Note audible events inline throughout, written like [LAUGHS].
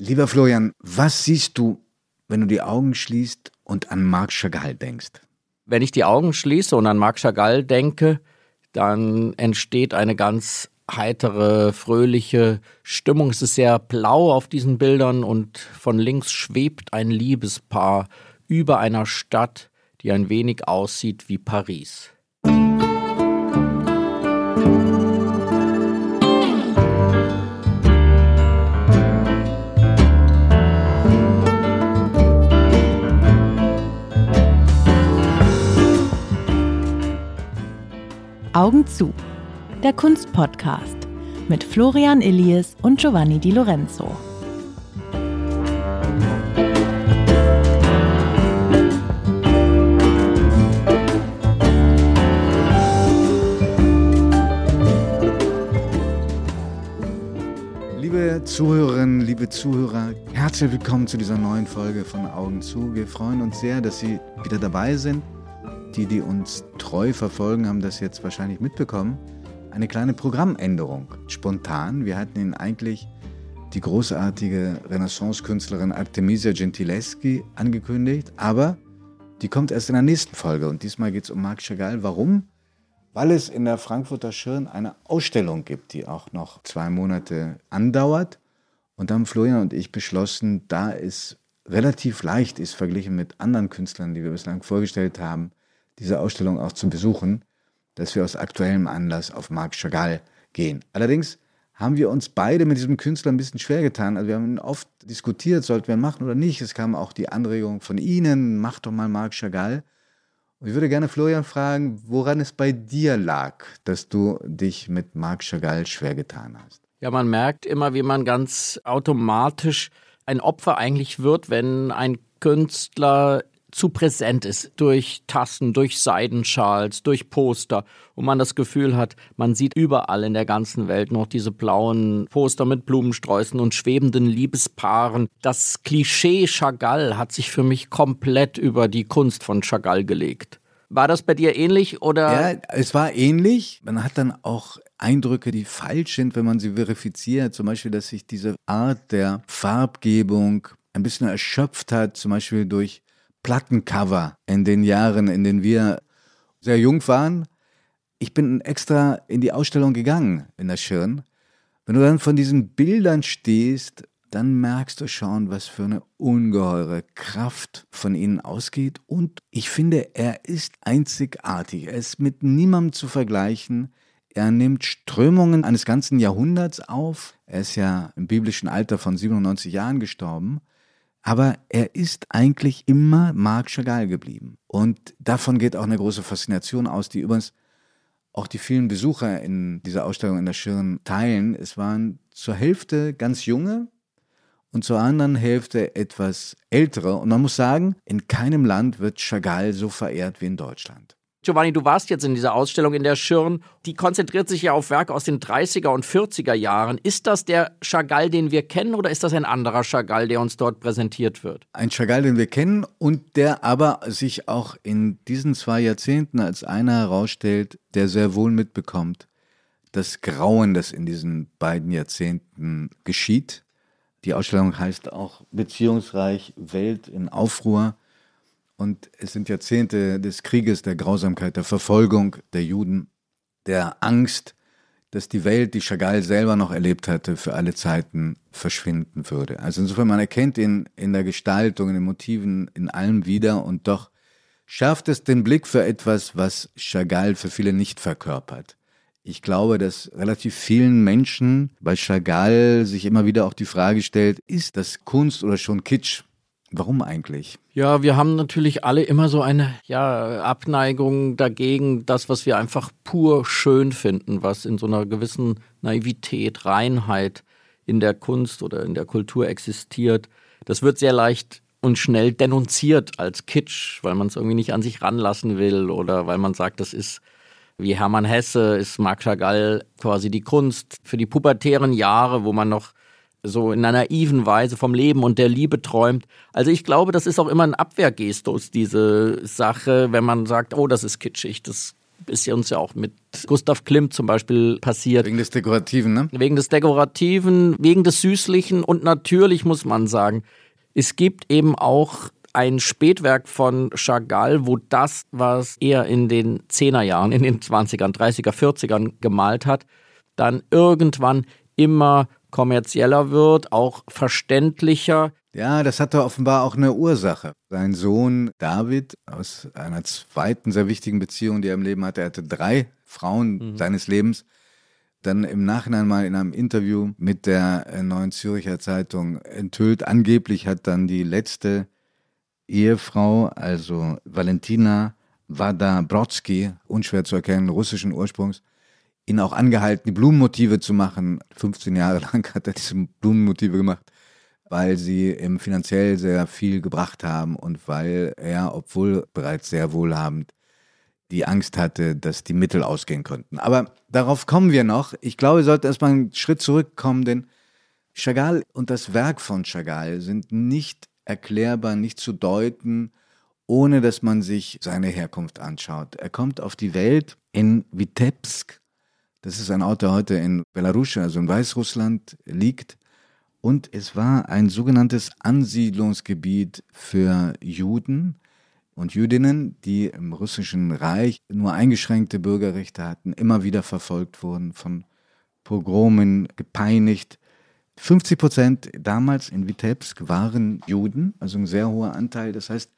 Lieber Florian, was siehst du, wenn du die Augen schließt und an Marc Chagall denkst? Wenn ich die Augen schließe und an Marc Chagall denke, dann entsteht eine ganz heitere, fröhliche Stimmung. Es ist sehr blau auf diesen Bildern und von links schwebt ein Liebespaar über einer Stadt, die ein wenig aussieht wie Paris. Augen zu. Der Kunstpodcast mit Florian Illies und Giovanni Di Lorenzo. Liebe Zuhörerinnen, liebe Zuhörer, herzlich willkommen zu dieser neuen Folge von Augen zu. Wir freuen uns sehr, dass Sie wieder dabei sind. Die, die uns treu verfolgen, haben das jetzt wahrscheinlich mitbekommen. Eine kleine Programmänderung. Spontan. Wir hatten Ihnen eigentlich die großartige Renaissance-Künstlerin Artemisia Gentileschi angekündigt, aber die kommt erst in der nächsten Folge. Und diesmal geht es um Marc Chagall. Warum? Weil es in der Frankfurter Schirn eine Ausstellung gibt, die auch noch zwei Monate andauert. Und da haben Florian und ich beschlossen, da es relativ leicht ist, verglichen mit anderen Künstlern, die wir bislang vorgestellt haben, diese Ausstellung auch zu besuchen, dass wir aus aktuellem Anlass auf Marc Chagall gehen. Allerdings haben wir uns beide mit diesem Künstler ein bisschen schwer getan. Also wir haben oft diskutiert, sollten wir machen oder nicht. Es kam auch die Anregung von Ihnen, mach doch mal Marc Chagall. Und ich würde gerne Florian fragen, woran es bei dir lag, dass du dich mit Marc Chagall schwer getan hast. Ja, man merkt immer, wie man ganz automatisch ein Opfer eigentlich wird, wenn ein Künstler zu präsent ist durch Tassen, durch Seidenschals, durch Poster und man das Gefühl hat, man sieht überall in der ganzen Welt noch diese blauen Poster mit Blumensträußen und schwebenden Liebespaaren. Das Klischee Chagall hat sich für mich komplett über die Kunst von Chagall gelegt. War das bei dir ähnlich oder? Ja, es war ähnlich. Man hat dann auch Eindrücke, die falsch sind, wenn man sie verifiziert. Zum Beispiel, dass sich diese Art der Farbgebung ein bisschen erschöpft hat, zum Beispiel durch Plattencover in den Jahren, in denen wir sehr jung waren. Ich bin extra in die Ausstellung gegangen in der Schirn. Wenn du dann von diesen Bildern stehst, dann merkst du schon, was für eine ungeheure Kraft von ihnen ausgeht. Und ich finde, er ist einzigartig. Er ist mit niemandem zu vergleichen. Er nimmt Strömungen eines ganzen Jahrhunderts auf. Er ist ja im biblischen Alter von 97 Jahren gestorben. Aber er ist eigentlich immer Marc Chagall geblieben. Und davon geht auch eine große Faszination aus, die übrigens auch die vielen Besucher in dieser Ausstellung in der Schirn teilen. Es waren zur Hälfte ganz junge und zur anderen Hälfte etwas ältere. Und man muss sagen, in keinem Land wird Chagall so verehrt wie in Deutschland. Giovanni, du warst jetzt in dieser Ausstellung in der Schirn. Die konzentriert sich ja auf Werke aus den 30er und 40er Jahren. Ist das der Chagall, den wir kennen, oder ist das ein anderer Chagall, der uns dort präsentiert wird? Ein Chagall, den wir kennen und der aber sich auch in diesen zwei Jahrzehnten als einer herausstellt, der sehr wohl mitbekommt, das Grauen, das in diesen beiden Jahrzehnten geschieht. Die Ausstellung heißt auch Beziehungsreich Welt in Aufruhr. Und es sind Jahrzehnte des Krieges, der Grausamkeit, der Verfolgung der Juden, der Angst, dass die Welt, die Chagall selber noch erlebt hatte, für alle Zeiten verschwinden würde. Also insofern, man erkennt ihn in der Gestaltung, in den Motiven, in allem wieder und doch schärft es den Blick für etwas, was Chagall für viele nicht verkörpert. Ich glaube, dass relativ vielen Menschen bei Chagall sich immer wieder auch die Frage stellt, ist das Kunst oder schon Kitsch? Warum eigentlich? Ja, wir haben natürlich alle immer so eine ja, Abneigung dagegen, das, was wir einfach pur schön finden, was in so einer gewissen Naivität, Reinheit in der Kunst oder in der Kultur existiert. Das wird sehr leicht und schnell denunziert als Kitsch, weil man es irgendwie nicht an sich ranlassen will oder weil man sagt, das ist wie Hermann Hesse, ist Marc Chagall quasi die Kunst für die pubertären Jahre, wo man noch so in einer naiven Weise vom Leben und der Liebe träumt. Also ich glaube, das ist auch immer ein Abwehrgestus, diese Sache, wenn man sagt, oh, das ist kitschig, das ist ja uns ja auch mit Gustav Klimt zum Beispiel passiert. Wegen des Dekorativen, ne? Wegen des Dekorativen, wegen des Süßlichen und natürlich muss man sagen, es gibt eben auch ein Spätwerk von Chagall, wo das, was er in den 10er Jahren, in den 20ern, 30er, 40ern gemalt hat, dann irgendwann immer kommerzieller wird, auch verständlicher. Ja, das hatte offenbar auch eine Ursache. Sein Sohn David aus einer zweiten sehr wichtigen Beziehung, die er im Leben hatte, er hatte drei Frauen mhm. seines Lebens, dann im Nachhinein mal in einem Interview mit der Neuen Züricher Zeitung enthüllt. Angeblich hat dann die letzte Ehefrau, also Valentina Wada-Brodsky, unschwer zu erkennen, russischen Ursprungs, ihn auch angehalten, die Blumenmotive zu machen. 15 Jahre [LAUGHS] lang hat er diese Blumenmotive gemacht, weil sie ihm finanziell sehr viel gebracht haben und weil er, obwohl bereits sehr wohlhabend, die Angst hatte, dass die Mittel ausgehen könnten. Aber darauf kommen wir noch. Ich glaube, wir sollten erstmal einen Schritt zurückkommen, denn Chagall und das Werk von Chagall sind nicht erklärbar, nicht zu deuten, ohne dass man sich seine Herkunft anschaut. Er kommt auf die Welt in Vitebsk, das ist ein Ort, der heute in Belarus, also in Weißrussland liegt. Und es war ein sogenanntes Ansiedlungsgebiet für Juden und Jüdinnen, die im russischen Reich nur eingeschränkte Bürgerrechte hatten, immer wieder verfolgt wurden, von Pogromen gepeinigt. 50 Prozent damals in Vitebsk waren Juden, also ein sehr hoher Anteil. Das heißt,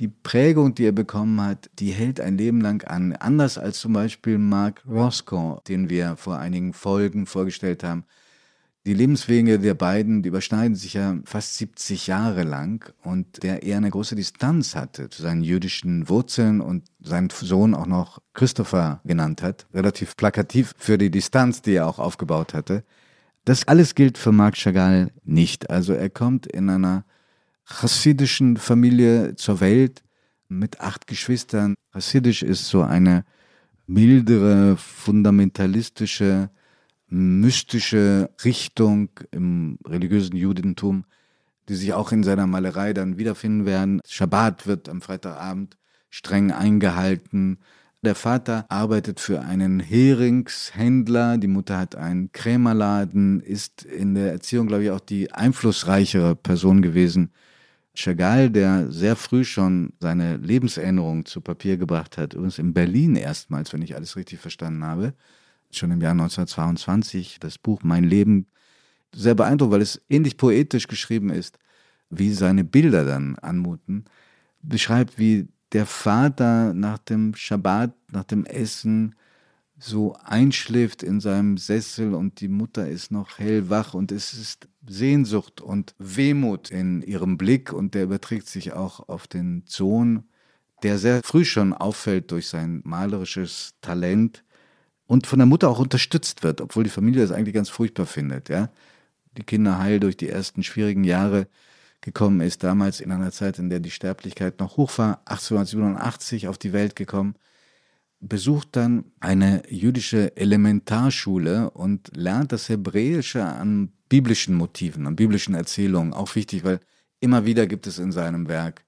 die Prägung, die er bekommen hat, die hält ein Leben lang an. Anders als zum Beispiel Mark Roscoe, den wir vor einigen Folgen vorgestellt haben. Die Lebenswege der beiden, die überschneiden sich ja fast 70 Jahre lang und der eher eine große Distanz hatte zu seinen jüdischen Wurzeln und seinen Sohn auch noch Christopher genannt hat. Relativ plakativ für die Distanz, die er auch aufgebaut hatte. Das alles gilt für Marc Chagall nicht. Also er kommt in einer chassidischen Familie zur Welt mit acht Geschwistern. Chassidisch ist so eine mildere, fundamentalistische, mystische Richtung im religiösen Judentum, die sich auch in seiner Malerei dann wiederfinden werden. Schabbat wird am Freitagabend streng eingehalten. Der Vater arbeitet für einen Heringshändler, die Mutter hat einen Krämerladen, ist in der Erziehung, glaube ich, auch die einflussreichere Person gewesen Chagall, der sehr früh schon seine Lebenserinnerungen zu Papier gebracht hat, übrigens in Berlin erstmals, wenn ich alles richtig verstanden habe, schon im Jahr 1922, das Buch Mein Leben, sehr beeindruckt, weil es ähnlich poetisch geschrieben ist, wie seine Bilder dann anmuten, beschreibt, wie der Vater nach dem Schabbat, nach dem Essen, so einschläft in seinem Sessel und die Mutter ist noch hellwach und es ist Sehnsucht und Wehmut in ihrem Blick und der überträgt sich auch auf den Sohn, der sehr früh schon auffällt durch sein malerisches Talent und von der Mutter auch unterstützt wird, obwohl die Familie das eigentlich ganz furchtbar findet, ja. Die Kinder heil durch die ersten schwierigen Jahre gekommen ist, damals in einer Zeit, in der die Sterblichkeit noch hoch war, 1887 auf die Welt gekommen besucht dann eine jüdische Elementarschule und lernt das Hebräische an biblischen Motiven, an biblischen Erzählungen. Auch wichtig, weil immer wieder gibt es in seinem Werk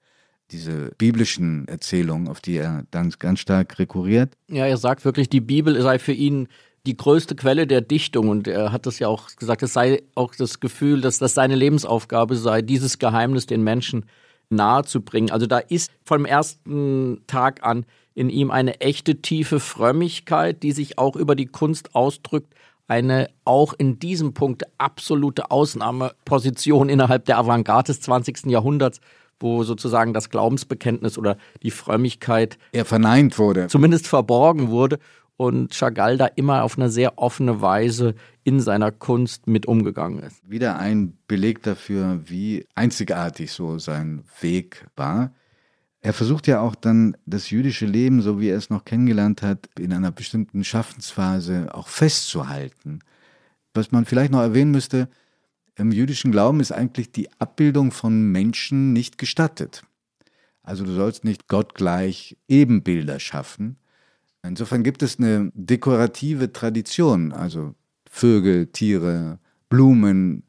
diese biblischen Erzählungen, auf die er dann ganz stark rekurriert. Ja, er sagt wirklich, die Bibel sei für ihn die größte Quelle der Dichtung und er hat das ja auch gesagt, es sei auch das Gefühl, dass das seine Lebensaufgabe sei, dieses Geheimnis den Menschen nahezubringen. Also da ist vom ersten Tag an in ihm eine echte tiefe Frömmigkeit, die sich auch über die Kunst ausdrückt, eine auch in diesem Punkt absolute Ausnahmeposition innerhalb der Avantgarde des 20. Jahrhunderts, wo sozusagen das Glaubensbekenntnis oder die Frömmigkeit er verneint wurde. Zumindest verborgen wurde und Chagall da immer auf eine sehr offene Weise in seiner Kunst mit umgegangen ist. Wieder ein Beleg dafür, wie einzigartig so sein Weg war. Er versucht ja auch dann das jüdische Leben, so wie er es noch kennengelernt hat, in einer bestimmten Schaffensphase auch festzuhalten. Was man vielleicht noch erwähnen müsste, im jüdischen Glauben ist eigentlich die Abbildung von Menschen nicht gestattet. Also du sollst nicht gottgleich Ebenbilder schaffen, Insofern gibt es eine dekorative Tradition, also Vögel, Tiere, Blumen,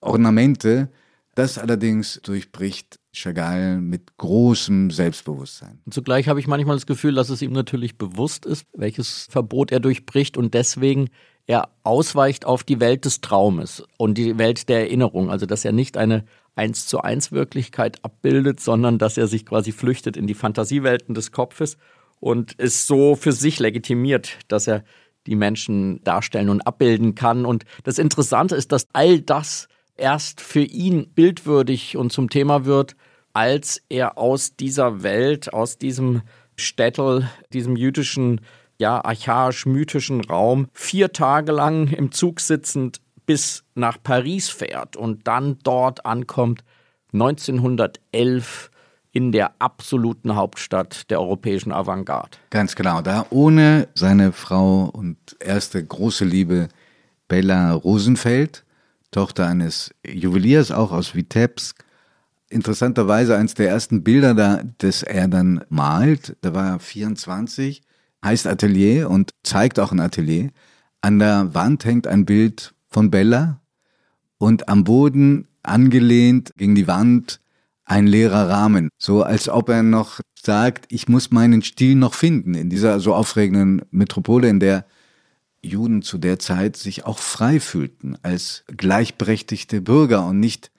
Ornamente, Das allerdings durchbricht Chagall mit großem Selbstbewusstsein. Und zugleich habe ich manchmal das Gefühl, dass es ihm natürlich bewusst ist, welches Verbot er durchbricht und deswegen er ausweicht auf die Welt des Traumes und die Welt der Erinnerung. Also dass er nicht eine eins zu eins Wirklichkeit abbildet, sondern dass er sich quasi flüchtet in die Fantasiewelten des Kopfes und es so für sich legitimiert, dass er die Menschen darstellen und abbilden kann. Und das Interessante ist, dass all das erst für ihn bildwürdig und zum Thema wird, als er aus dieser Welt, aus diesem Städtel, diesem jüdischen, ja, archaisch-mythischen Raum vier Tage lang im Zug sitzend bis nach Paris fährt und dann dort ankommt, 1911 in der absoluten Hauptstadt der europäischen Avantgarde. Ganz genau, da ohne seine Frau und erste große Liebe Bella Rosenfeld, Tochter eines Juweliers, auch aus Vitebsk. Interessanterweise eines der ersten Bilder, da, das er dann malt, da war er 24, heißt Atelier und zeigt auch ein Atelier. An der Wand hängt ein Bild von Bella und am Boden angelehnt gegen die Wand ein leerer Rahmen. So als ob er noch sagt, ich muss meinen Stil noch finden in dieser so aufregenden Metropole, in der Juden zu der Zeit sich auch frei fühlten als gleichberechtigte Bürger und nicht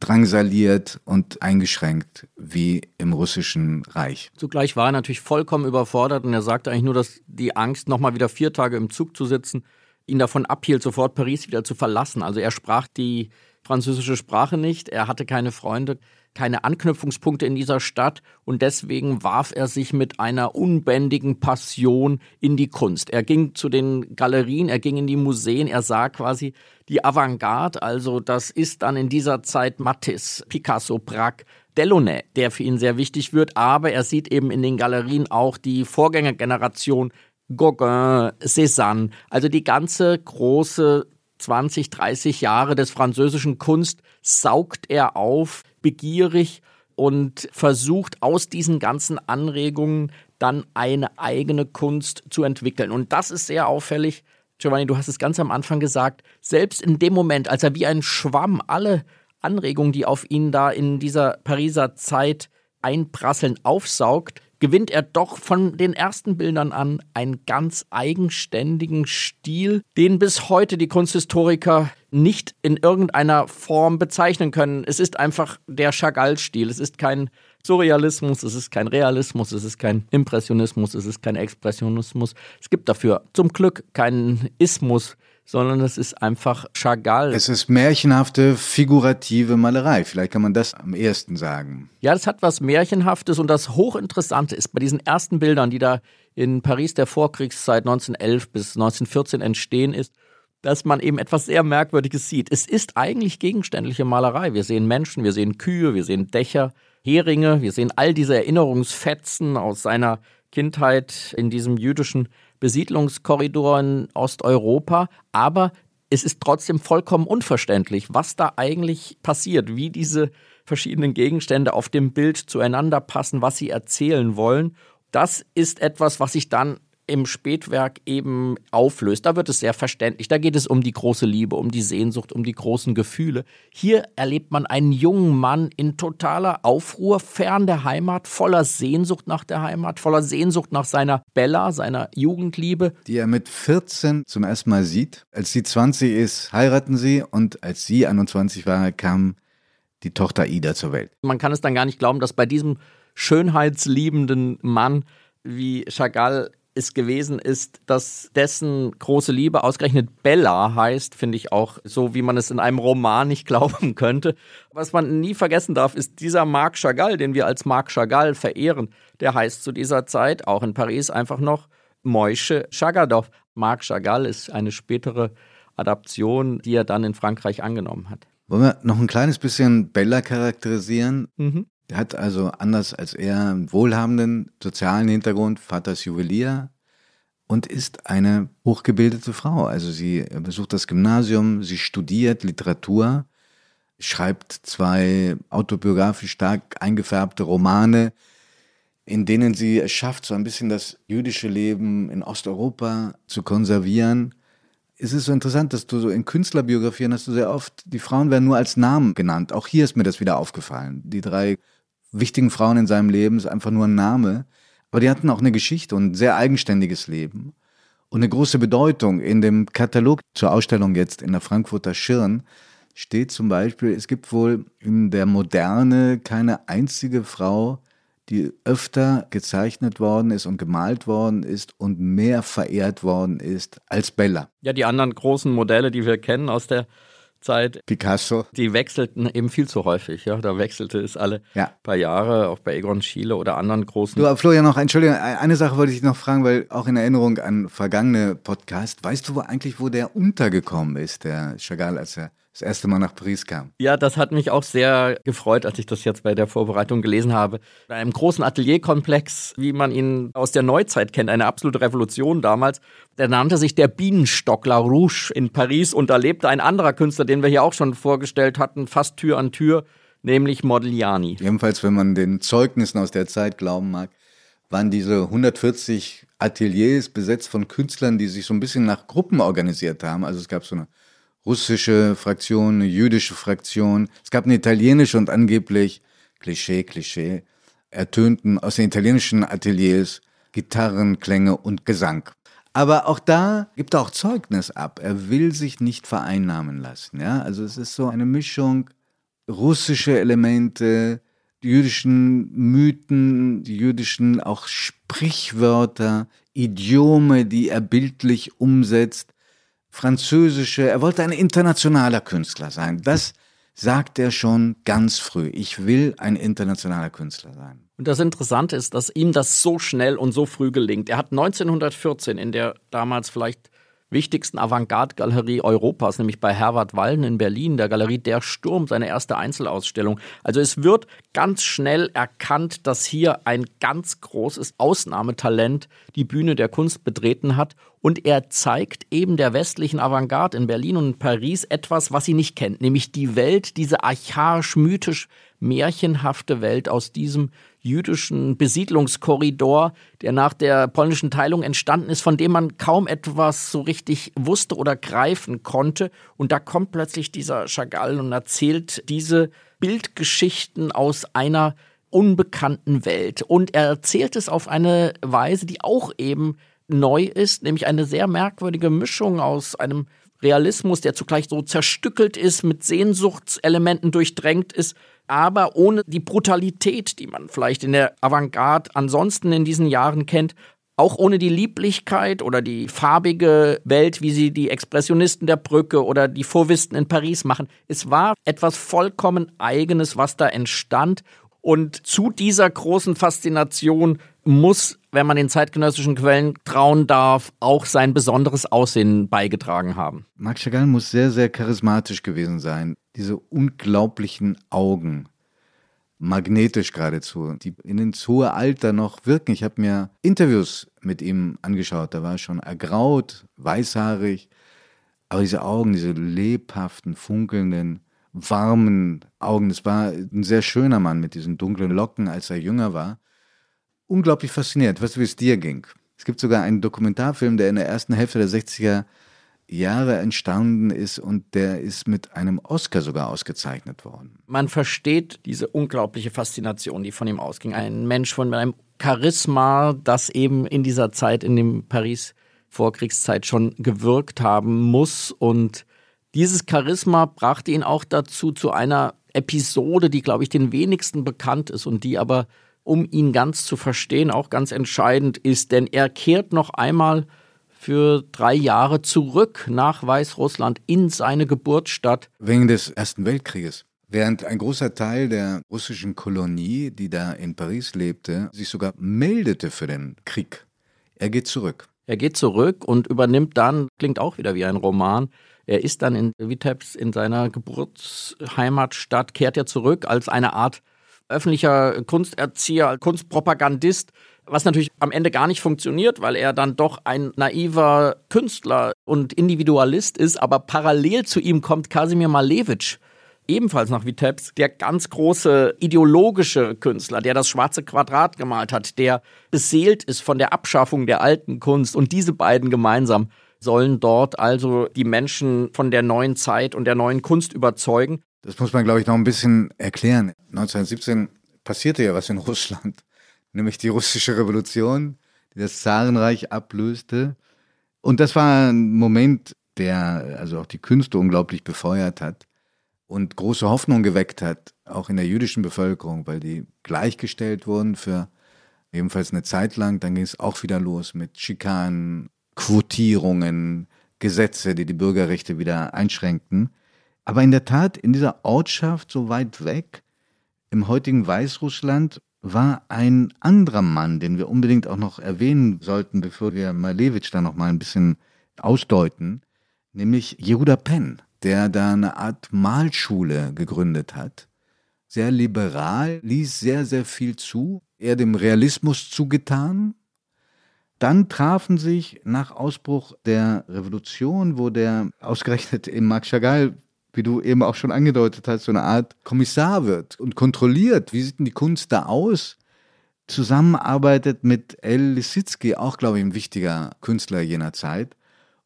drangsaliert und eingeschränkt wie im russischen Reich. Zugleich war er natürlich vollkommen überfordert und er sagte eigentlich nur, dass die Angst, nochmal wieder vier Tage im Zug zu sitzen, ihn davon abhielt, sofort Paris wieder zu verlassen. Also er sprach die französische Sprache nicht, er hatte keine Freunde, keine Anknüpfungspunkte in dieser Stadt und deswegen warf er sich mit einer unbändigen Passion in die Kunst. Er ging zu den Galerien, er ging in die Museen, er sah quasi die Avantgarde, also das ist dann in dieser Zeit Matisse, Picasso, Braque, Delaunay, der für ihn sehr wichtig wird, aber er sieht eben in den Galerien auch die Vorgängergeneration Gauguin, Cézanne, also die ganze große 20, 30 Jahre des französischen Kunst saugt er auf, begierig und versucht aus diesen ganzen Anregungen dann eine eigene Kunst zu entwickeln. Und das ist sehr auffällig. Giovanni, du hast es ganz am Anfang gesagt, selbst in dem Moment, als er wie ein Schwamm alle Anregungen, die auf ihn da in dieser Pariser Zeit einprasseln, aufsaugt, gewinnt er doch von den ersten Bildern an einen ganz eigenständigen Stil, den bis heute die Kunsthistoriker nicht in irgendeiner Form bezeichnen können. Es ist einfach der Chagall-Stil. Es ist kein Surrealismus, es ist kein Realismus, es ist kein Impressionismus, es ist kein Expressionismus. Es gibt dafür zum Glück keinen Ismus sondern es ist einfach Chagall. Es ist märchenhafte, figurative Malerei. Vielleicht kann man das am ehesten sagen. Ja, das hat was Märchenhaftes und das Hochinteressante ist bei diesen ersten Bildern, die da in Paris der Vorkriegszeit 1911 bis 1914 entstehen ist, dass man eben etwas sehr Merkwürdiges sieht. Es ist eigentlich gegenständliche Malerei. Wir sehen Menschen, wir sehen Kühe, wir sehen Dächer, Heringe, wir sehen all diese Erinnerungsfetzen aus seiner Kindheit in diesem jüdischen Besiedlungskorridor in Osteuropa, aber es ist trotzdem vollkommen unverständlich, was da eigentlich passiert, wie diese verschiedenen Gegenstände auf dem Bild zueinander passen, was sie erzählen wollen. Das ist etwas, was sich dann im Spätwerk eben auflöst. Da wird es sehr verständlich. Da geht es um die große Liebe, um die Sehnsucht, um die großen Gefühle. Hier erlebt man einen jungen Mann in totaler Aufruhr, fern der Heimat, voller Sehnsucht nach der Heimat, voller Sehnsucht nach seiner Bella, seiner Jugendliebe. Die er mit 14 zum ersten Mal sieht. Als sie 20 ist, heiraten sie und als sie 21 war, kam die Tochter Ida zur Welt. Man kann es dann gar nicht glauben, dass bei diesem schönheitsliebenden Mann wie Chagall es gewesen ist, dass dessen große Liebe ausgerechnet Bella heißt, finde ich auch so, wie man es in einem Roman nicht [LAUGHS] glauben könnte. Was man nie vergessen darf, ist dieser Marc Chagall, den wir als Marc Chagall verehren, der heißt zu dieser Zeit auch in Paris einfach noch Moische Chagadov. Marc Chagall ist eine spätere Adaption, die er dann in Frankreich angenommen hat. Wollen wir noch ein kleines bisschen Bella charakterisieren? Mhm. Er hat also anders als er einen wohlhabenden sozialen Hintergrund, Vater ist Juwelier und ist eine hochgebildete Frau. Also sie besucht das Gymnasium, sie studiert Literatur, schreibt zwei autobiografisch stark eingefärbte Romane, in denen sie es schafft, so ein bisschen das jüdische Leben in Osteuropa zu konservieren. es ist so interessant, dass du so in Künstlerbiografien hast du sehr oft, die Frauen werden nur als Namen genannt. Auch hier ist mir das wieder aufgefallen. Die drei wichtigen Frauen in seinem Leben ist einfach nur ein Name. Aber die hatten auch eine Geschichte und ein sehr eigenständiges Leben. Und eine große Bedeutung in dem Katalog zur Ausstellung jetzt in der Frankfurter Schirn steht zum Beispiel, es gibt wohl in der Moderne keine einzige Frau, die öfter gezeichnet worden ist und gemalt worden ist und mehr verehrt worden ist als Bella. Ja, die anderen großen Modelle, die wir kennen aus der Zeit. Picasso. Die wechselten eben viel zu häufig. Ja, da wechselte es alle ja. paar Jahre, auch bei Egon Schiele oder anderen großen. Du, Florian, noch, Entschuldigung, eine Sache wollte ich noch fragen, weil auch in Erinnerung an vergangene Podcast, weißt du eigentlich, wo der untergekommen ist, der Chagall, als er das erste Mal nach Paris kam. Ja, das hat mich auch sehr gefreut, als ich das jetzt bei der Vorbereitung gelesen habe. In einem großen Atelierkomplex, wie man ihn aus der Neuzeit kennt, eine absolute Revolution damals. Der nannte sich der Bienenstock La Rouge in Paris und da lebte ein anderer Künstler, den wir hier auch schon vorgestellt hatten, fast Tür an Tür, nämlich Modigliani. Jedenfalls, wenn man den Zeugnissen aus der Zeit glauben mag, waren diese 140 Ateliers besetzt von Künstlern, die sich so ein bisschen nach Gruppen organisiert haben. Also es gab so eine russische Fraktion, eine jüdische Fraktion. Es gab eine italienische und angeblich, Klischee, Klischee, ertönten aus den italienischen Ateliers Gitarrenklänge und Gesang. Aber auch da gibt er auch Zeugnis ab. Er will sich nicht vereinnahmen lassen. Ja? Also es ist so eine Mischung russische Elemente, jüdischen Mythen, die jüdischen auch Sprichwörter, Idiome, die er bildlich umsetzt französische, er wollte ein internationaler Künstler sein. Das sagt er schon ganz früh. Ich will ein internationaler Künstler sein. Und das Interessante ist, dass ihm das so schnell und so früh gelingt. Er hat 1914 in der damals vielleicht wichtigsten Avantgarde-Galerie Europas, nämlich bei Herbert Wallen in Berlin, der Galerie Der Sturm, seine erste Einzelausstellung. Also es wird ganz schnell erkannt, dass hier ein ganz großes Ausnahmetalent die Bühne der Kunst betreten hat und er zeigt eben der westlichen Avantgarde in Berlin und in Paris etwas, was sie nicht kennt, nämlich die Welt, diese archaisch-mythisch märchenhafte Welt aus diesem jüdischen Besiedlungskorridor, der nach der polnischen Teilung entstanden ist, von dem man kaum etwas so richtig wusste oder greifen konnte. Und da kommt plötzlich dieser Chagall und erzählt diese Bildgeschichten aus einer unbekannten Welt. Und er erzählt es auf eine Weise, die auch eben neu ist, nämlich eine sehr merkwürdige Mischung aus einem Realismus, der zugleich so zerstückelt ist, mit Sehnsuchtselementen durchdrängt ist aber ohne die Brutalität, die man vielleicht in der Avantgarde ansonsten in diesen Jahren kennt, auch ohne die Lieblichkeit oder die farbige Welt, wie sie die Expressionisten der Brücke oder die Fauvisten in Paris machen. Es war etwas vollkommen Eigenes, was da entstand. Und zu dieser großen Faszination muss, wenn man den zeitgenössischen Quellen trauen darf, auch sein besonderes Aussehen beigetragen haben. Marc Chagall muss sehr, sehr charismatisch gewesen sein. Diese unglaublichen Augen, magnetisch geradezu, die in ins hohe Alter noch wirken. Ich habe mir Interviews mit ihm angeschaut, da war er schon ergraut, weißhaarig, aber diese Augen, diese lebhaften, funkelnden, warmen Augen, das war ein sehr schöner Mann mit diesen dunklen Locken, als er jünger war unglaublich fasziniert. Weißt du, wie es dir ging? Es gibt sogar einen Dokumentarfilm, der in der ersten Hälfte der 60er Jahre entstanden ist und der ist mit einem Oscar sogar ausgezeichnet worden. Man versteht diese unglaubliche Faszination, die von ihm ausging. Ein Mensch von einem Charisma, das eben in dieser Zeit, in dem Paris Vorkriegszeit schon gewirkt haben muss. Und dieses Charisma brachte ihn auch dazu zu einer Episode, die, glaube ich, den wenigsten bekannt ist und die aber um ihn ganz zu verstehen, auch ganz entscheidend ist, denn er kehrt noch einmal für drei Jahre zurück nach Weißrussland in seine Geburtsstadt. Wegen des Ersten Weltkrieges. Während ein großer Teil der russischen Kolonie, die da in Paris lebte, sich sogar meldete für den Krieg. Er geht zurück. Er geht zurück und übernimmt dann, klingt auch wieder wie ein Roman, er ist dann in Vitebsk in seiner Geburtsheimatstadt, kehrt er zurück als eine Art öffentlicher Kunsterzieher, Kunstpropagandist, was natürlich am Ende gar nicht funktioniert, weil er dann doch ein naiver Künstler und Individualist ist, aber parallel zu ihm kommt Kasimir Malevich, ebenfalls nach Vitebsk, der ganz große ideologische Künstler, der das schwarze Quadrat gemalt hat, der beseelt ist von der Abschaffung der alten Kunst und diese beiden gemeinsam sollen dort also die Menschen von der neuen Zeit und der neuen Kunst überzeugen. Das muss man, glaube ich, noch ein bisschen erklären. 1917 passierte ja was in [LAUGHS] Russland, nämlich die russische Revolution, die das Zarenreich ablöste. Und das war ein Moment, der also auch die Künste unglaublich befeuert hat und große Hoffnung geweckt hat, auch in der jüdischen Bevölkerung, weil die gleichgestellt wurden für ebenfalls eine Zeit lang. Dann ging es auch wieder los mit Schikanen, Quotierungen, Gesetze, die die Bürgerrechte wieder einschränkten. Aber in der Tat, in dieser Ortschaft so weit weg, im heutigen Weißrussland, war ein anderer Mann, den wir unbedingt auch noch erwähnen sollten, bevor wir Malevich da noch mal ein bisschen ausdeuten, nämlich Yehuda Penn, der da eine Art Malschule gegründet hat. Sehr liberal, ließ sehr, sehr viel zu, eher dem Realismus zugetan. Dann trafen sich nach Ausbruch der Revolution, wo der ausgerechnet im Marc Chagall wie du eben auch schon angedeutet hast, so eine Art Kommissar wird und kontrolliert, wie sieht denn die Kunst da aus, zusammenarbeitet mit El Lisitzky, auch, glaube ich, ein wichtiger Künstler jener Zeit,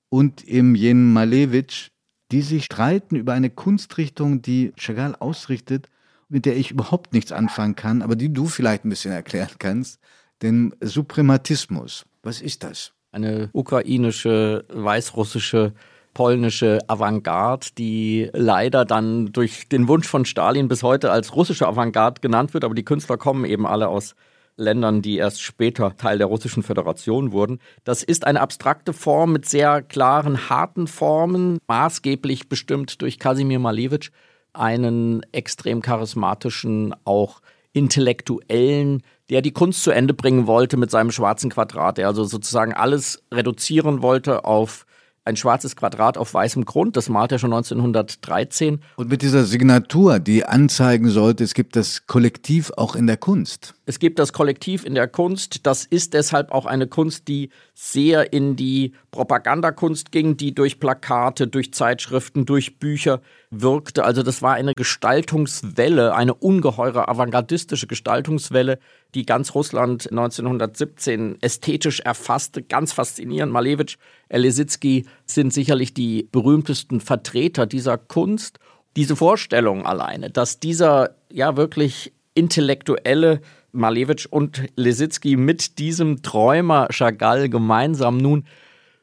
und im Jen Malevich, die sich streiten über eine Kunstrichtung, die Chagall ausrichtet, mit der ich überhaupt nichts anfangen kann, aber die du vielleicht ein bisschen erklären kannst, den Suprematismus. Was ist das? Eine ukrainische, weißrussische polnische Avantgarde, die leider dann durch den Wunsch von Stalin bis heute als russische Avantgarde genannt wird, aber die Künstler kommen eben alle aus Ländern, die erst später Teil der Russischen Föderation wurden. Das ist eine abstrakte Form mit sehr klaren, harten Formen, maßgeblich bestimmt durch Kasimir Malevich, einen extrem charismatischen, auch intellektuellen, der die Kunst zu Ende bringen wollte mit seinem schwarzen Quadrat, der also sozusagen alles reduzieren wollte auf ein schwarzes Quadrat auf weißem Grund. Das malt er schon 1913. Und mit dieser Signatur, die anzeigen sollte, es gibt das Kollektiv auch in der Kunst. Es gibt das Kollektiv in der Kunst. Das ist deshalb auch eine Kunst, die sehr in die Propagandakunst ging, die durch Plakate, durch Zeitschriften, durch Bücher wirkte. Also das war eine Gestaltungswelle, eine ungeheure avantgardistische Gestaltungswelle, die ganz Russland 1917 ästhetisch erfasste. Ganz faszinierend. Malevich, Elisitzky sind sicherlich die berühmtesten Vertreter dieser Kunst. Diese Vorstellung alleine, dass dieser ja wirklich intellektuelle Malevich und Lesitzky mit diesem Träumer Chagall gemeinsam nun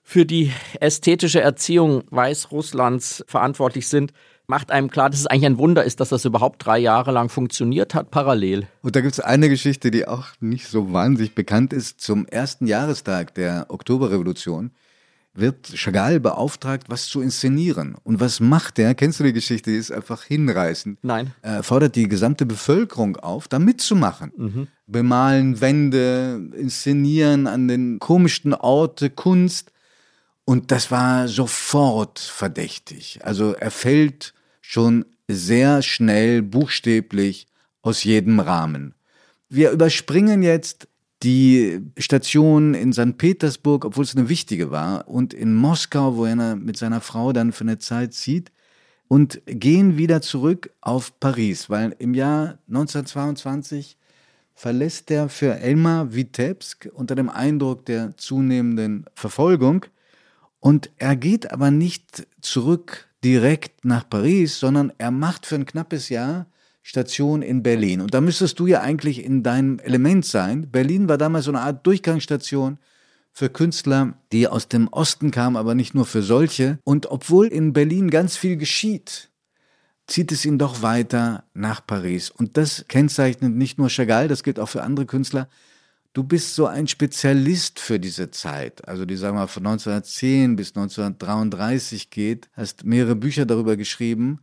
für die ästhetische Erziehung Weißrusslands verantwortlich sind, macht einem klar, dass es eigentlich ein Wunder ist, dass das überhaupt drei Jahre lang funktioniert hat, parallel. Und da gibt es eine Geschichte, die auch nicht so wahnsinnig bekannt ist. Zum ersten Jahrestag der Oktoberrevolution wird Chagall beauftragt, was zu inszenieren. Und was macht er? Kennst du die Geschichte? Die ist einfach hinreißend. Nein. Er fordert die gesamte Bevölkerung auf, da mitzumachen. Mhm. Bemalen Wände, inszenieren an den komischsten Orte Kunst. Und das war sofort verdächtig. Also er fällt schon sehr schnell buchstäblich aus jedem Rahmen. Wir überspringen jetzt die Station in St. Petersburg, obwohl es eine wichtige war, und in Moskau, wo er mit seiner Frau dann für eine Zeit zieht, und gehen wieder zurück auf Paris, weil im Jahr 1922 verlässt er für Elmar Vitebsk unter dem Eindruck der zunehmenden Verfolgung und er geht aber nicht zurück direkt nach Paris, sondern er macht für ein knappes Jahr Station in Berlin. Und da müsstest du ja eigentlich in deinem Element sein. Berlin war damals so eine Art Durchgangsstation für Künstler, die aus dem Osten kamen, aber nicht nur für solche. Und obwohl in Berlin ganz viel geschieht, zieht es ihn doch weiter nach Paris. Und das kennzeichnet nicht nur Chagall, das gilt auch für andere Künstler. Du bist so ein Spezialist für diese Zeit, also die sagen wir von 1910 bis 1933 geht, hast mehrere Bücher darüber geschrieben.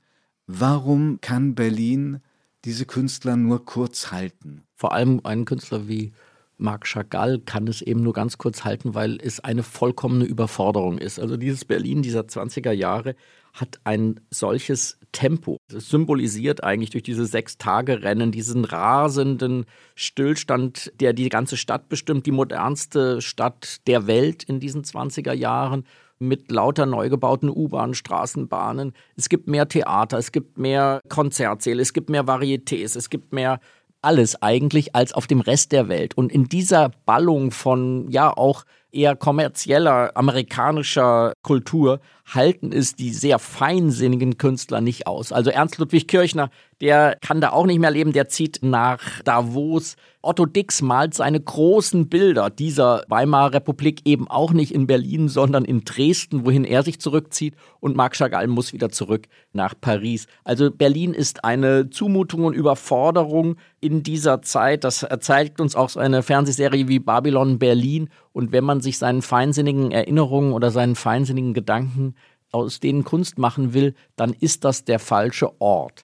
Warum kann Berlin diese Künstler nur kurz halten. Vor allem ein Künstler wie Marc Chagall kann es eben nur ganz kurz halten, weil es eine vollkommene Überforderung ist. Also dieses Berlin dieser 20er Jahre hat ein solches Tempo. Es symbolisiert eigentlich durch diese Sechs-Tage-Rennen diesen rasenden Stillstand, der die ganze Stadt bestimmt, die modernste Stadt der Welt in diesen 20er Jahren mit lauter neu gebauten U-Bahnen, Straßenbahnen. Es gibt mehr Theater, es gibt mehr Konzertsäle, es gibt mehr Varietés, es gibt mehr alles eigentlich als auf dem Rest der Welt. Und in dieser Ballung von, ja, auch eher kommerzieller amerikanischer Kultur halten es die sehr feinsinnigen Künstler nicht aus. Also Ernst Ludwig Kirchner, der kann da auch nicht mehr leben, der zieht nach Davos. Otto Dix malt seine großen Bilder dieser Weimarer Republik eben auch nicht in Berlin, sondern in Dresden, wohin er sich zurückzieht. Und Marc Chagall muss wieder zurück nach Paris. Also Berlin ist eine Zumutung und Überforderung in dieser Zeit. Das zeigt uns auch eine Fernsehserie wie Babylon Berlin. Und wenn man sich seinen feinsinnigen Erinnerungen oder seinen feinsinnigen Gedanken aus denen Kunst machen will, dann ist das der falsche Ort.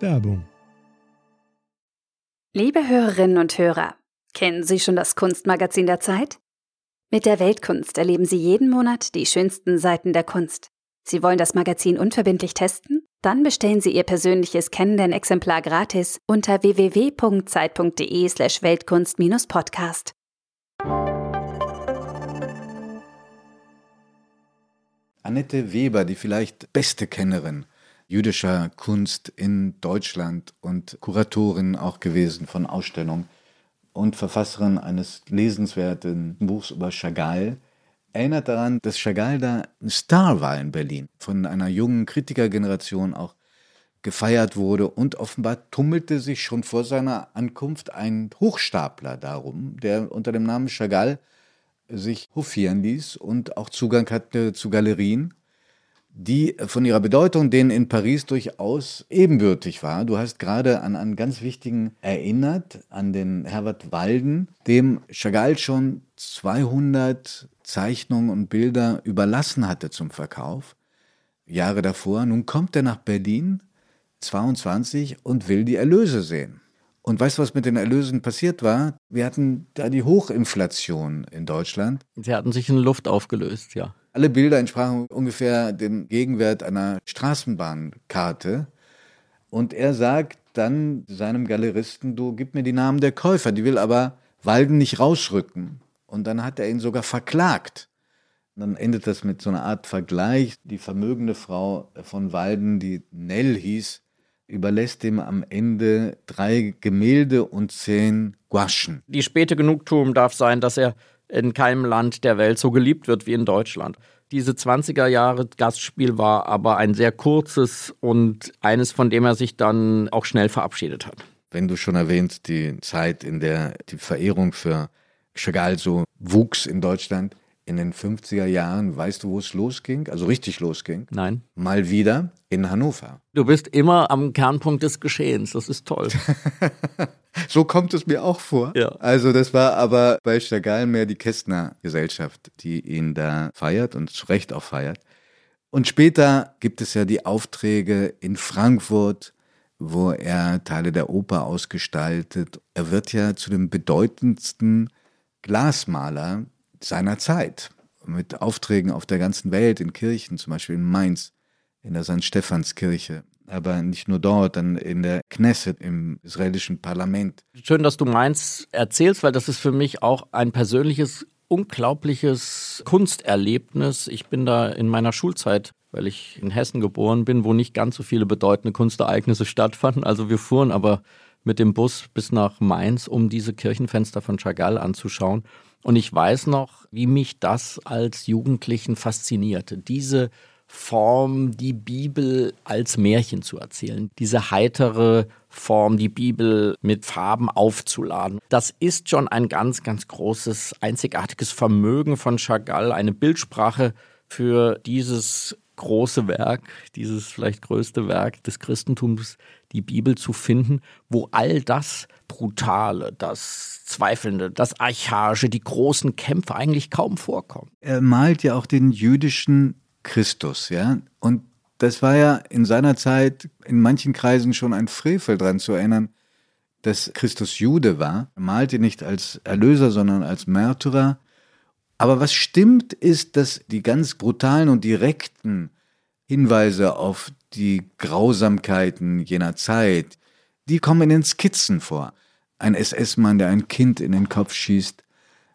Werbung. Liebe Hörerinnen und Hörer, kennen Sie schon das Kunstmagazin der Zeit? Mit der Weltkunst erleben Sie jeden Monat die schönsten Seiten der Kunst. Sie wollen das Magazin unverbindlich testen? Dann bestellen Sie Ihr persönliches Kennenden-Exemplar gratis unter www.zeit.de/slash Annette Weber, die vielleicht beste Kennerin jüdischer Kunst in Deutschland und Kuratorin auch gewesen von Ausstellungen und Verfasserin eines lesenswerten Buchs über Chagall, erinnert daran, dass Chagall da ein Star war in Berlin, von einer jungen Kritikergeneration auch gefeiert wurde und offenbar tummelte sich schon vor seiner Ankunft ein Hochstapler darum, der unter dem Namen Chagall sich hofieren ließ und auch Zugang hatte zu Galerien, die von ihrer Bedeutung denen in Paris durchaus ebenbürtig war. Du hast gerade an einen ganz wichtigen erinnert, an den Herbert Walden, dem Chagall schon 200 Zeichnungen und Bilder überlassen hatte zum Verkauf, Jahre davor. Nun kommt er nach Berlin, 22, und will die Erlöse sehen. Und weißt du, was mit den Erlösen passiert war? Wir hatten da die Hochinflation in Deutschland. Sie hatten sich in Luft aufgelöst, ja. Alle Bilder entsprachen ungefähr dem Gegenwert einer Straßenbahnkarte. Und er sagt dann seinem Galeristen, du gib mir die Namen der Käufer, die will aber Walden nicht rausrücken. Und dann hat er ihn sogar verklagt. Und dann endet das mit so einer Art Vergleich. Die vermögende Frau von Walden, die Nell hieß, überlässt ihm am Ende drei Gemälde und zehn Guaschen. Die späte Genugtuung darf sein, dass er in keinem Land der Welt so geliebt wird wie in Deutschland. Diese 20er Jahre Gastspiel war aber ein sehr kurzes und eines, von dem er sich dann auch schnell verabschiedet hat. Wenn du schon erwähnst, die Zeit, in der die Verehrung für Chagall so wuchs in Deutschland, in den 50er Jahren, weißt du, wo es losging? Also richtig losging? Nein. Mal wieder in Hannover. Du bist immer am Kernpunkt des Geschehens. Das ist toll. [LAUGHS] so kommt es mir auch vor. Ja. Also das war aber bei Chagall mehr die Kästner Gesellschaft, die ihn da feiert und zu Recht auch feiert. Und später gibt es ja die Aufträge in Frankfurt, wo er Teile der Oper ausgestaltet. Er wird ja zu dem bedeutendsten Glasmaler seiner Zeit mit Aufträgen auf der ganzen Welt, in Kirchen, zum Beispiel in Mainz, in der St. Stephanskirche. Aber nicht nur dort, dann in der Knesset, im israelischen Parlament. Schön, dass du Mainz erzählst, weil das ist für mich auch ein persönliches, unglaubliches Kunsterlebnis. Ich bin da in meiner Schulzeit, weil ich in Hessen geboren bin, wo nicht ganz so viele bedeutende Kunstereignisse stattfanden. Also wir fuhren aber mit dem Bus bis nach Mainz, um diese Kirchenfenster von Chagall anzuschauen. Und ich weiß noch, wie mich das als Jugendlichen faszinierte. Diese Form, die Bibel als Märchen zu erzählen. Diese heitere Form, die Bibel mit Farben aufzuladen. Das ist schon ein ganz, ganz großes, einzigartiges Vermögen von Chagall, eine Bildsprache für dieses große Werk, dieses vielleicht größte Werk des Christentums, die Bibel zu finden, wo all das Brutale, das Zweifelnde, das Archaische, die großen Kämpfe eigentlich kaum vorkommen. Er malt ja auch den jüdischen Christus, ja, und das war ja in seiner Zeit in manchen Kreisen schon ein Frevel dran zu erinnern, dass Christus Jude war. Er malte nicht als Erlöser, sondern als Märtyrer. Aber was stimmt, ist, dass die ganz brutalen und direkten Hinweise auf die Grausamkeiten jener Zeit, die kommen in den Skizzen vor. Ein SS-Mann, der ein Kind in den Kopf schießt,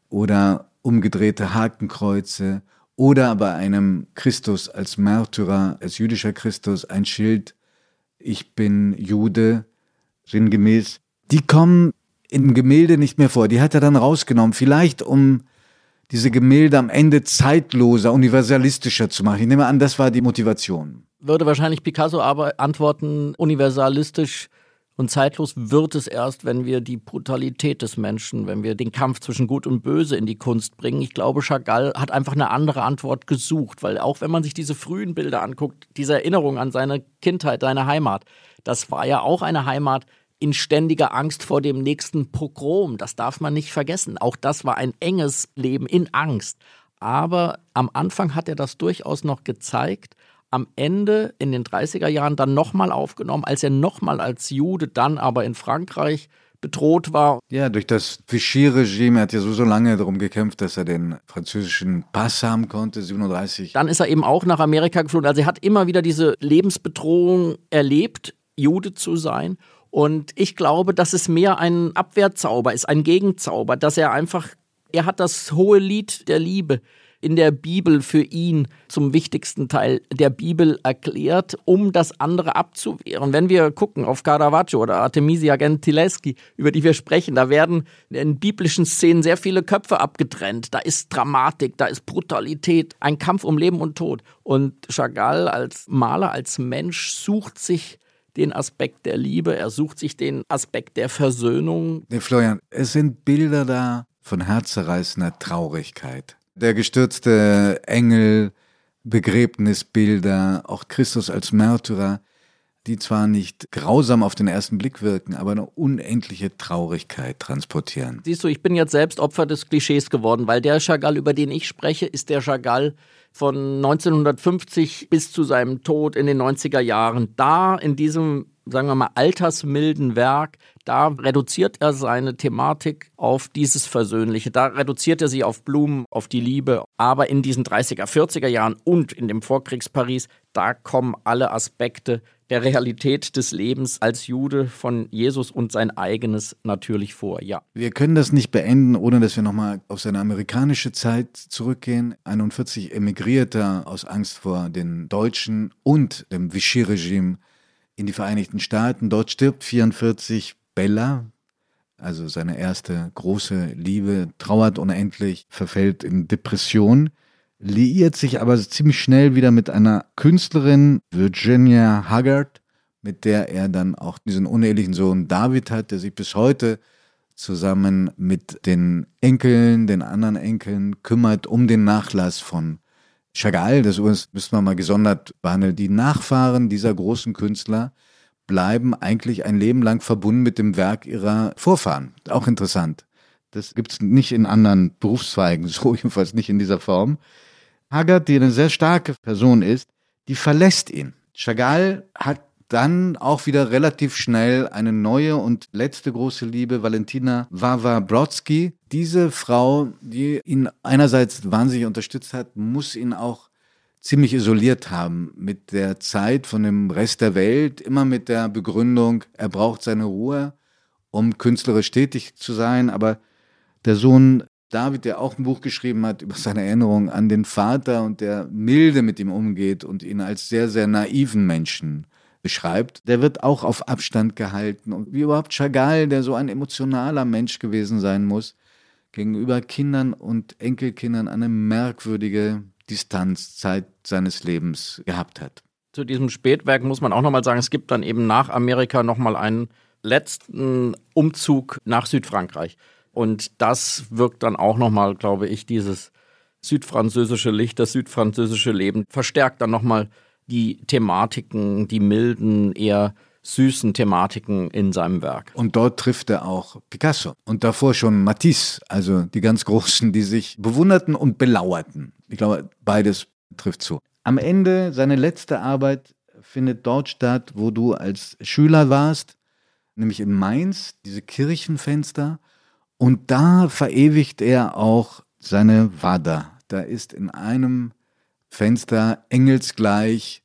oder umgedrehte Hakenkreuze, oder bei einem Christus als Märtyrer, als jüdischer Christus, ein Schild, ich bin Jude, sinngemäß, die kommen im Gemälde nicht mehr vor. Die hat er dann rausgenommen. Vielleicht um diese Gemälde am Ende zeitloser, universalistischer zu machen. Ich nehme an, das war die Motivation. Würde wahrscheinlich Picasso aber antworten, universalistisch und zeitlos wird es erst, wenn wir die Brutalität des Menschen, wenn wir den Kampf zwischen Gut und Böse in die Kunst bringen. Ich glaube, Chagall hat einfach eine andere Antwort gesucht, weil auch wenn man sich diese frühen Bilder anguckt, diese Erinnerung an seine Kindheit, seine Heimat, das war ja auch eine Heimat in ständiger Angst vor dem nächsten Pogrom. Das darf man nicht vergessen. Auch das war ein enges Leben in Angst. Aber am Anfang hat er das durchaus noch gezeigt am Ende in den 30er Jahren dann nochmal aufgenommen, als er nochmal als Jude dann aber in Frankreich bedroht war. Ja, durch das Vichy-Regime. Er hat ja so, so lange darum gekämpft, dass er den französischen Pass haben konnte, 37. Dann ist er eben auch nach Amerika geflohen. Also er hat immer wieder diese Lebensbedrohung erlebt, Jude zu sein. Und ich glaube, dass es mehr ein Abwehrzauber ist, ein Gegenzauber, dass er einfach, er hat das hohe Lied der Liebe in der Bibel für ihn zum wichtigsten Teil der Bibel erklärt, um das andere abzuwehren. Wenn wir gucken auf Caravaggio oder Artemisia Gentileschi, über die wir sprechen, da werden in biblischen Szenen sehr viele Köpfe abgetrennt. Da ist Dramatik, da ist Brutalität, ein Kampf um Leben und Tod. Und Chagall als Maler, als Mensch sucht sich den Aspekt der Liebe, er sucht sich den Aspekt der Versöhnung. Nee, Florian, es sind Bilder da von herzzerreißender Traurigkeit der gestürzte Engel, Begräbnisbilder, auch Christus als Märtyrer, die zwar nicht grausam auf den ersten Blick wirken, aber eine unendliche Traurigkeit transportieren. Siehst du, ich bin jetzt selbst Opfer des Klischees geworden, weil der Chagall, über den ich spreche, ist der Chagall von 1950 bis zu seinem Tod in den 90er Jahren. Da in diesem sagen wir mal, altersmilden Werk, da reduziert er seine Thematik auf dieses Versöhnliche. Da reduziert er sie auf Blumen, auf die Liebe. Aber in diesen 30er, 40er Jahren und in dem Vorkriegsparis, da kommen alle Aspekte der Realität des Lebens als Jude von Jesus und sein eigenes natürlich vor, ja. Wir können das nicht beenden, ohne dass wir nochmal auf seine amerikanische Zeit zurückgehen. 41 emigriert er aus Angst vor den Deutschen und dem Vichy-Regime in die Vereinigten Staaten. Dort stirbt 44 Bella, also seine erste große Liebe, trauert unendlich, verfällt in Depression, liiert sich aber ziemlich schnell wieder mit einer Künstlerin, Virginia Haggard, mit der er dann auch diesen unehelichen Sohn David hat, der sich bis heute zusammen mit den Enkeln, den anderen Enkeln kümmert um den Nachlass von Chagall, das müssen wir mal gesondert behandeln, die Nachfahren dieser großen Künstler bleiben eigentlich ein Leben lang verbunden mit dem Werk ihrer Vorfahren. Auch interessant. Das gibt es nicht in anderen Berufszweigen, [LAUGHS] so jedenfalls nicht in dieser Form. Haggard, die eine sehr starke Person ist, die verlässt ihn. Chagall hat dann auch wieder relativ schnell eine neue und letzte große Liebe, Valentina Wawa Brodsky. Diese Frau, die ihn einerseits wahnsinnig unterstützt hat, muss ihn auch ziemlich isoliert haben mit der Zeit von dem Rest der Welt, immer mit der Begründung, er braucht seine Ruhe, um künstlerisch tätig zu sein. Aber der Sohn David, der auch ein Buch geschrieben hat über seine Erinnerung an den Vater und der milde mit ihm umgeht und ihn als sehr, sehr naiven Menschen beschreibt, der wird auch auf Abstand gehalten. Und wie überhaupt Chagall, der so ein emotionaler Mensch gewesen sein muss, gegenüber Kindern und Enkelkindern eine merkwürdige Distanzzeit seines Lebens gehabt hat. Zu diesem Spätwerk muss man auch nochmal sagen, es gibt dann eben nach Amerika nochmal einen letzten Umzug nach Südfrankreich. Und das wirkt dann auch nochmal, glaube ich, dieses südfranzösische Licht, das südfranzösische Leben, verstärkt dann nochmal die Thematiken, die milden, eher süßen Thematiken in seinem Werk. Und dort trifft er auch Picasso und davor schon Matisse, also die ganz Großen, die sich bewunderten und belauerten. Ich glaube, beides trifft zu. Am Ende, seine letzte Arbeit findet dort statt, wo du als Schüler warst, nämlich in Mainz, diese Kirchenfenster. Und da verewigt er auch seine Wada. Da ist in einem Fenster engelsgleich,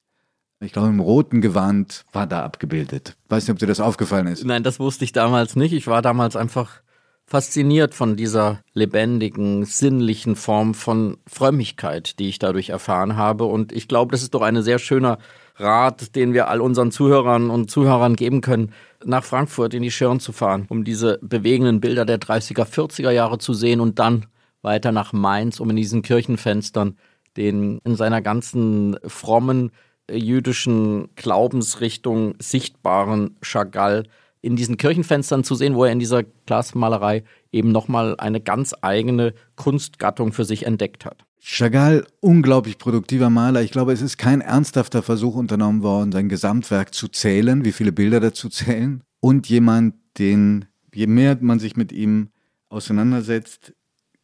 ich glaube im roten Gewand, war da abgebildet. Weiß nicht, ob dir das aufgefallen ist. Nein, das wusste ich damals nicht. Ich war damals einfach fasziniert von dieser lebendigen, sinnlichen Form von Frömmigkeit, die ich dadurch erfahren habe. Und ich glaube, das ist doch ein sehr schöner Rat, den wir all unseren Zuhörern und Zuhörern geben können, nach Frankfurt in die Schirn zu fahren, um diese bewegenden Bilder der 30er, 40er Jahre zu sehen und dann weiter nach Mainz, um in diesen Kirchenfenstern den in seiner ganzen frommen jüdischen Glaubensrichtung sichtbaren Chagall in diesen Kirchenfenstern zu sehen, wo er in dieser Glasmalerei eben nochmal eine ganz eigene Kunstgattung für sich entdeckt hat. Chagall, unglaublich produktiver Maler. Ich glaube, es ist kein ernsthafter Versuch unternommen worden, sein Gesamtwerk zu zählen, wie viele Bilder dazu zählen. Und jemand, den, je mehr man sich mit ihm auseinandersetzt,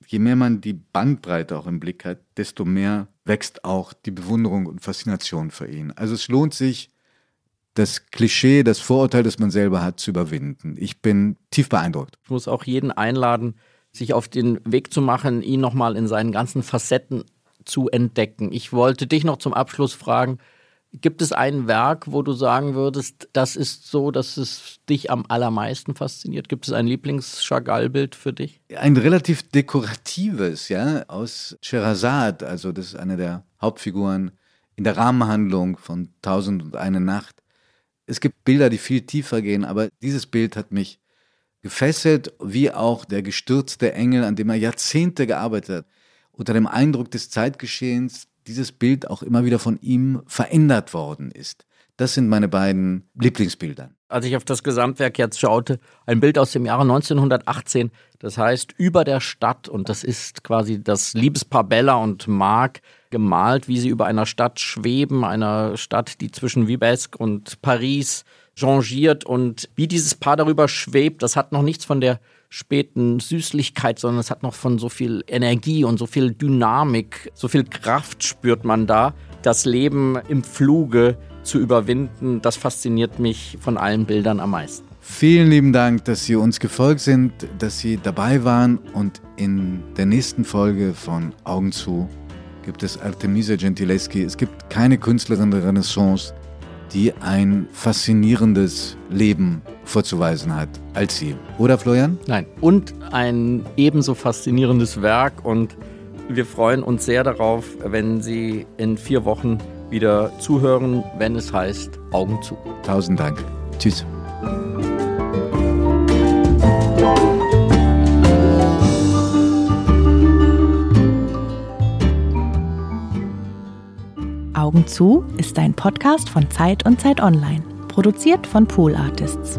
je mehr man die Bandbreite auch im Blick hat, desto mehr wächst auch die Bewunderung und Faszination für ihn. Also es lohnt sich, das Klischee, das Vorurteil, das man selber hat, zu überwinden. Ich bin tief beeindruckt. Ich muss auch jeden einladen, sich auf den Weg zu machen, ihn nochmal in seinen ganzen Facetten zu entdecken. Ich wollte dich noch zum Abschluss fragen, gibt es ein Werk, wo du sagen würdest, das ist so, dass es dich am allermeisten fasziniert? Gibt es ein Lieblings-Chagall-Bild für dich? Ein relativ dekoratives, ja, aus Sherazad, also das ist eine der Hauptfiguren in der Rahmenhandlung von Tausend und eine Nacht. Es gibt Bilder, die viel tiefer gehen, aber dieses Bild hat mich gefesselt, wie auch der gestürzte Engel, an dem er Jahrzehnte gearbeitet hat. Unter dem Eindruck des Zeitgeschehens dieses Bild auch immer wieder von ihm verändert worden ist. Das sind meine beiden Lieblingsbilder. Als ich auf das Gesamtwerk jetzt schaute, ein Bild aus dem Jahre 1918, das heißt Über der Stadt und das ist quasi das Liebespaar Bella und Marc gemalt, wie sie über einer Stadt schweben, einer Stadt, die zwischen Vibesque und Paris changiert und wie dieses Paar darüber schwebt, das hat noch nichts von der späten Süßlichkeit, sondern es hat noch von so viel Energie und so viel Dynamik, so viel Kraft spürt man da. Das Leben im Fluge zu überwinden, das fasziniert mich von allen Bildern am meisten. Vielen lieben Dank, dass Sie uns gefolgt sind, dass Sie dabei waren und in der nächsten Folge von Augen zu gibt es Artemisia Gentileschi. Es gibt keine Künstlerin der Renaissance, die ein faszinierendes Leben vorzuweisen hat als sie. Oder Florian? Nein. Und ein ebenso faszinierendes Werk und wir freuen uns sehr darauf, wenn Sie in vier Wochen wieder zuhören, wenn es heißt Augen zu. Tausend Dank. Tschüss. Augen zu ist ein Podcast von Zeit und Zeit Online, produziert von Pool Artists.